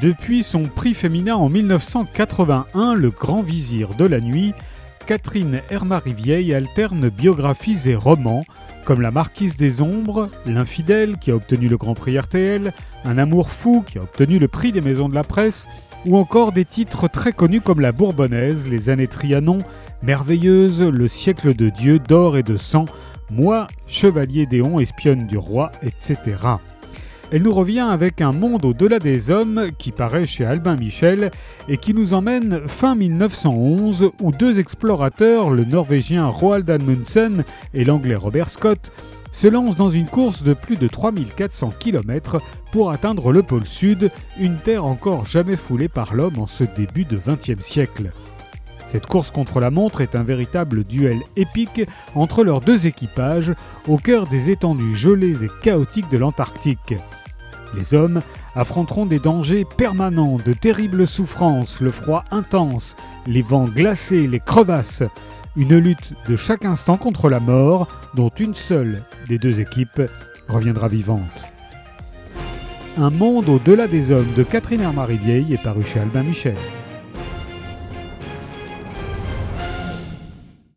Depuis son prix féminin en 1981, Le Grand Vizir de la Nuit, Catherine Hermary-Vieille alterne biographies et romans, comme La Marquise des Ombres, L'Infidèle qui a obtenu le Grand Prix RTL, Un Amour Fou qui a obtenu le prix des Maisons de la Presse, ou encore des titres très connus comme La Bourbonnaise, Les années Trianon, Merveilleuse, Le siècle de Dieu, d'or et de sang, Moi, Chevalier d'Éon, espionne du roi, etc. Elle nous revient avec un monde au-delà des hommes qui paraît chez Albin Michel et qui nous emmène fin 1911 où deux explorateurs, le norvégien Roald Amundsen et l'anglais Robert Scott, se lancent dans une course de plus de 3400 km pour atteindre le pôle sud, une terre encore jamais foulée par l'homme en ce début de XXe siècle. Cette course contre la montre est un véritable duel épique entre leurs deux équipages au cœur des étendues gelées et chaotiques de l'Antarctique. Les hommes affronteront des dangers permanents, de terribles souffrances, le froid intense, les vents glacés, les crevasses, une lutte de chaque instant contre la mort dont une seule des deux équipes reviendra vivante. Un monde au-delà des hommes de Catherine Hermary-Vieille est paru chez Albin Michel.